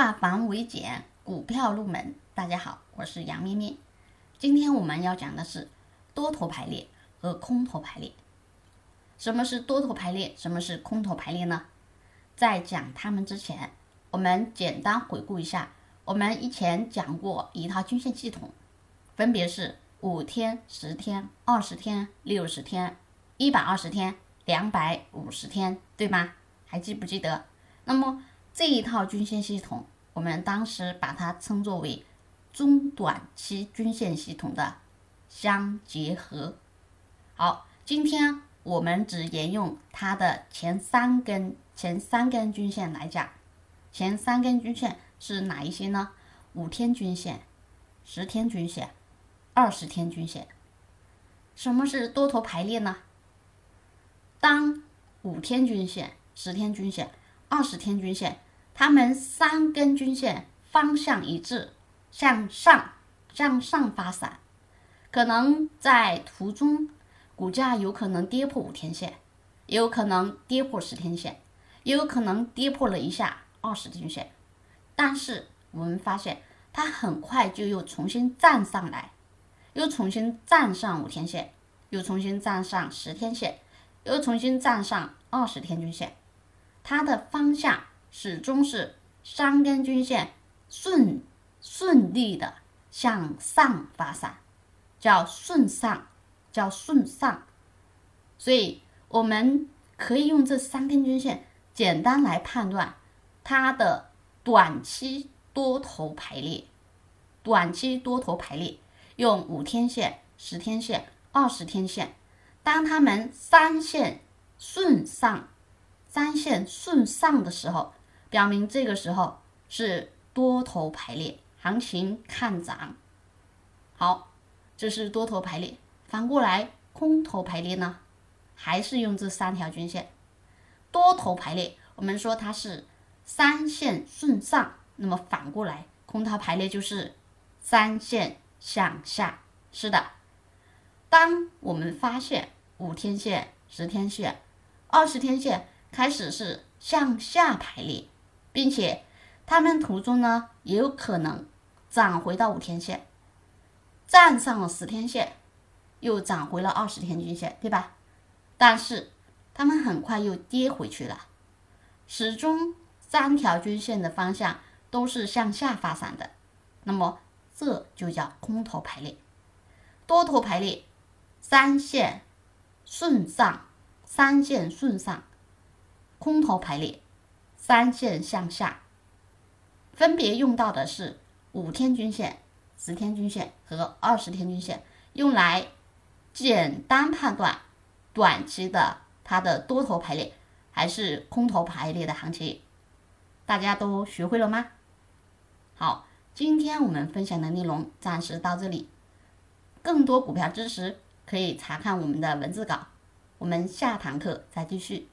化繁为简，股票入门。大家好，我是杨咩咩。今天我们要讲的是多头排列和空头排列。什么是多头排列？什么是空头排列呢？在讲它们之前，我们简单回顾一下，我们以前讲过一套均线系统，分别是五天、十天、二十天、六十天、一百二十天、两百五十天，对吗？还记不记得？那么这一套均线系统，我们当时把它称作为中短期均线系统的相结合。好，今天我们只沿用它的前三根前三根均线来讲。前三根均线是哪一些呢？五天均线、十天均线、二十天均线。什么是多头排列呢？当五天均线、十天均线、二十天均线，它们三根均线方向一致，向上向上发散，可能在途中股价有可能跌破五天线，也有可能跌破十天线，也有可能跌破了一下二十天线，但是我们发现它很快就又重新站上来，又重新站上五天线，又重新站上十天线，又重新站上二十天均线。它的方向始终是三根均线顺顺利的向上发散，叫顺上，叫顺上。所以我们可以用这三根均线简单来判断它的短期多头排列。短期多头排列用五天线、十天线、二十天线，当它们三线顺上。三线顺上的时候，表明这个时候是多头排列，行情看涨。好，这是多头排列。反过来，空头排列呢，还是用这三条均线。多头排列，我们说它是三线顺上，那么反过来，空头排列就是三线向下。是的，当我们发现五天线、十天线、二十天线。开始是向下排列，并且他们途中呢也有可能涨回到五天线，站上了十天线，又涨回了二十天均线，对吧？但是他们很快又跌回去了，始终三条均线的方向都是向下发散的，那么这就叫空头排列。多头排列，三线顺上，三线顺上。空头排列，三线向下，分别用到的是五天均线、十天均线和二十天均线，用来简单判断短期的它的多头排列还是空头排列的行情。大家都学会了吗？好，今天我们分享的内容暂时到这里，更多股票知识可以查看我们的文字稿，我们下堂课再继续。